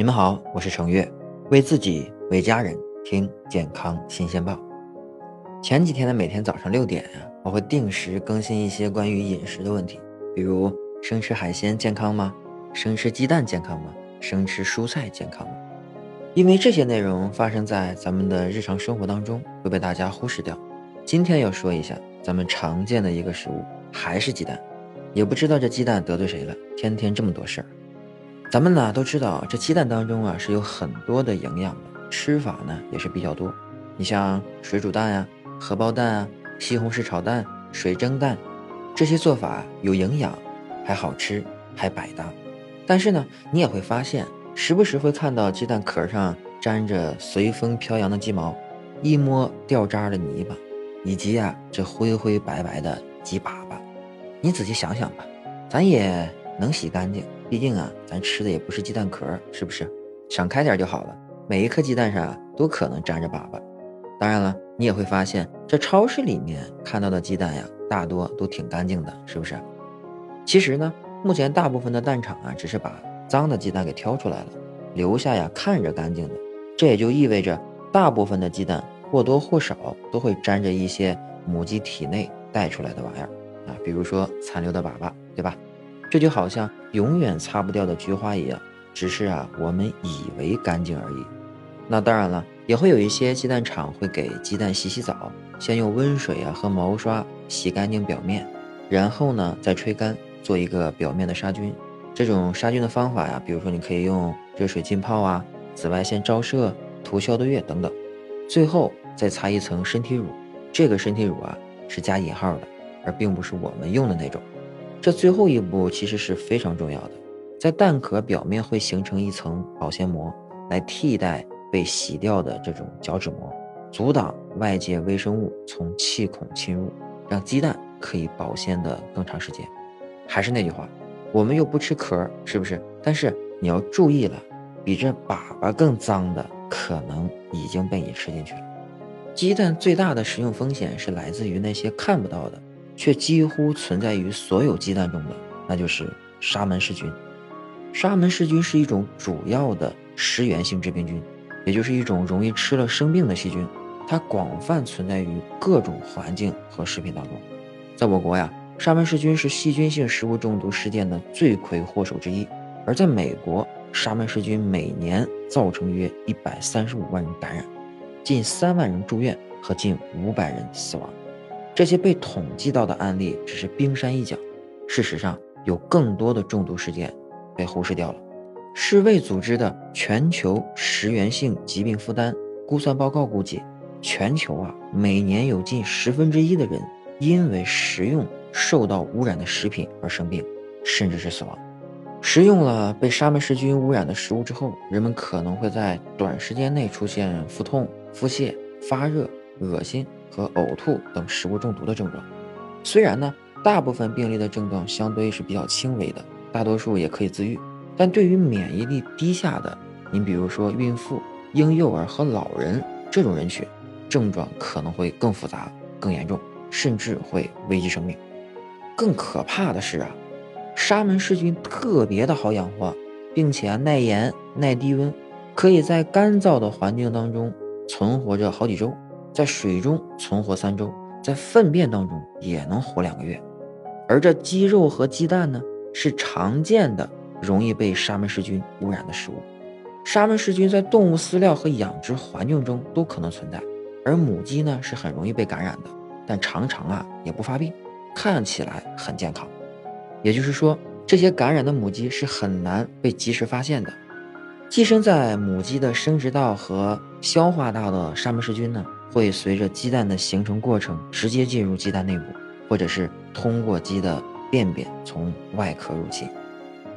你们好，我是程月，为自己为家人听健康新鲜报。前几天的每天早上六点呀，我会定时更新一些关于饮食的问题，比如生吃海鲜健康吗？生吃鸡蛋健康吗？生吃蔬菜健康吗？因为这些内容发生在咱们的日常生活当中，会被大家忽视掉。今天要说一下咱们常见的一个食物，还是鸡蛋。也不知道这鸡蛋得罪谁了，天天这么多事儿。咱们呢都知道，这鸡蛋当中啊是有很多的营养的，吃法呢也是比较多。你像水煮蛋呀、荷包蛋啊、西红柿炒蛋、水蒸蛋，这些做法有营养，还好吃，还百搭。但是呢，你也会发现，时不时会看到鸡蛋壳上沾着随风飘扬的鸡毛，一摸掉渣的泥巴，以及啊这灰灰白白的鸡粑粑。你仔细想想吧，咱也能洗干净，毕竟啊，咱吃的也不是鸡蛋壳，是不是？想开点就好了。每一颗鸡蛋上啊，都可能沾着粑粑。当然了，你也会发现，这超市里面看到的鸡蛋呀，大多都挺干净的，是不是？其实呢，目前大部分的蛋厂啊，只是把脏的鸡蛋给挑出来了，留下呀看着干净的。这也就意味着，大部分的鸡蛋或多或少都会沾着一些母鸡体内带出来的玩意儿。啊，比如说残留的粑粑，对吧？这就好像永远擦不掉的菊花一样，只是啊，我们以为干净而已。那当然了，也会有一些鸡蛋厂会给鸡蛋洗洗澡，先用温水啊和毛刷洗干净表面，然后呢再吹干，做一个表面的杀菌。这种杀菌的方法呀，比如说你可以用热水浸泡啊、紫外线照射、涂消毒液等等，最后再擦一层身体乳。这个身体乳啊是加引号的。而并不是我们用的那种，这最后一步其实是非常重要的，在蛋壳表面会形成一层保鲜膜，来替代被洗掉的这种角质膜，阻挡外界微生物从气孔侵入，让鸡蛋可以保鲜的更长时间。还是那句话，我们又不吃壳，是不是？但是你要注意了，比这粑粑更脏的可能已经被你吃进去了。鸡蛋最大的食用风险是来自于那些看不到的。却几乎存在于所有鸡蛋中的，那就是沙门氏菌。沙门氏菌是一种主要的食源性致病菌，也就是一种容易吃了生病的细菌。它广泛存在于各种环境和食品当中。在我国呀，沙门氏菌是细菌性食物中毒事件的罪魁祸首之一。而在美国，沙门氏菌每年造成约一百三十五万人感染，近三万人住院和近五百人死亡。这些被统计到的案例只是冰山一角，事实上有更多的中毒事件被忽视掉了。世卫组织的全球食源性疾病负担估算报告估计，全球啊每年有近十分之一的人因为食用受到污染的食品而生病，甚至是死亡。食用了被沙门氏菌污染的食物之后，人们可能会在短时间内出现腹痛、腹泻、发热、恶心。和呕吐等食物中毒的症状，虽然呢，大部分病例的症状相对是比较轻微的，大多数也可以自愈，但对于免疫力低下的，您比如说孕妇、婴幼儿和老人这种人群，症状可能会更复杂、更严重，甚至会危及生命。更可怕的是啊，沙门氏菌特别的好养活，并且耐盐、耐低温，可以在干燥的环境当中存活着好几周。在水中存活三周，在粪便当中也能活两个月，而这鸡肉和鸡蛋呢，是常见的容易被沙门氏菌污染的食物。沙门氏菌在动物饲料和养殖环境中都可能存在，而母鸡呢是很容易被感染的，但常常啊也不发病，看起来很健康。也就是说，这些感染的母鸡是很难被及时发现的。寄生在母鸡的生殖道和消化道的沙门氏菌呢？会随着鸡蛋的形成过程直接进入鸡蛋内部，或者是通过鸡的便便从外壳入侵。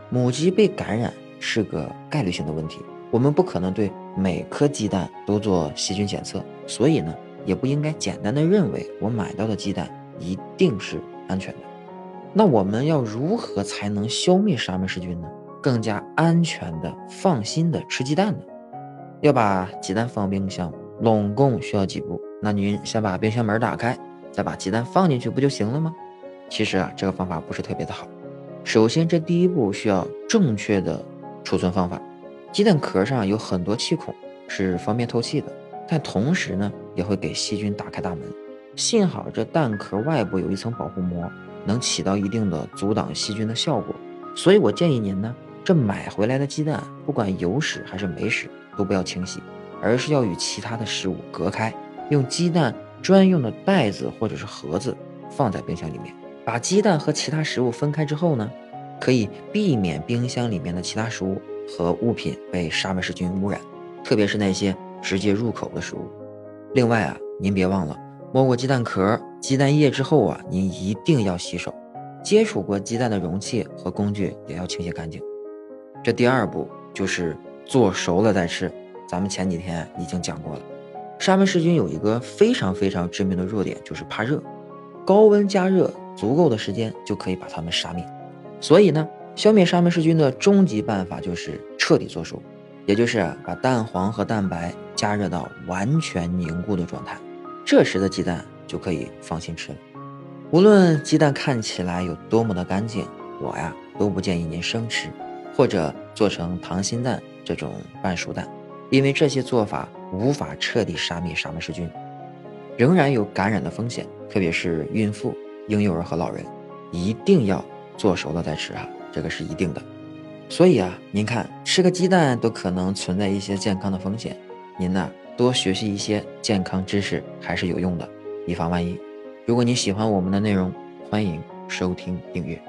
母鸡被感染是个概率性的问题，我们不可能对每颗鸡蛋都做细菌检测，所以呢，也不应该简单的认为我买到的鸡蛋一定是安全的。那我们要如何才能消灭沙门氏菌呢？更加安全的、放心的吃鸡蛋呢？要把鸡蛋放冰箱。拢共需要几步？那您先把冰箱门打开，再把鸡蛋放进去，不就行了吗？其实啊，这个方法不是特别的好。首先，这第一步需要正确的储存方法。鸡蛋壳上有很多气孔，是方便透气的，但同时呢，也会给细菌打开大门。幸好这蛋壳外部有一层保护膜，能起到一定的阻挡细菌的效果。所以我建议您呢，这买回来的鸡蛋，不管有屎还是没屎，都不要清洗，而是要与其他的食物隔开，用鸡蛋专用的袋子或者是盒子放在冰箱里面。把鸡蛋和其他食物分开之后呢，可以避免冰箱里面的其他食物。和物品被沙门氏菌污染，特别是那些直接入口的食物。另外啊，您别忘了摸过鸡蛋壳、鸡蛋液之后啊，您一定要洗手。接触过鸡蛋的容器和工具也要清洗干净。这第二步就是做熟了再吃。咱们前几天已经讲过了，沙门氏菌有一个非常非常致命的弱点，就是怕热。高温加热足够的时间就可以把它们杀灭。所以呢。消灭沙门氏菌的终极办法就是彻底做熟，也就是把蛋黄和蛋白加热到完全凝固的状态，这时的鸡蛋就可以放心吃了。无论鸡蛋看起来有多么的干净，我呀都不建议您生吃，或者做成溏心蛋这种半熟蛋，因为这些做法无法彻底杀灭沙门氏菌，仍然有感染的风险，特别是孕妇、婴幼儿和老人，一定要做熟了再吃啊。这个是一定的，所以啊，您看吃个鸡蛋都可能存在一些健康的风险，您呢多学习一些健康知识还是有用的，以防万一。如果你喜欢我们的内容，欢迎收听订阅。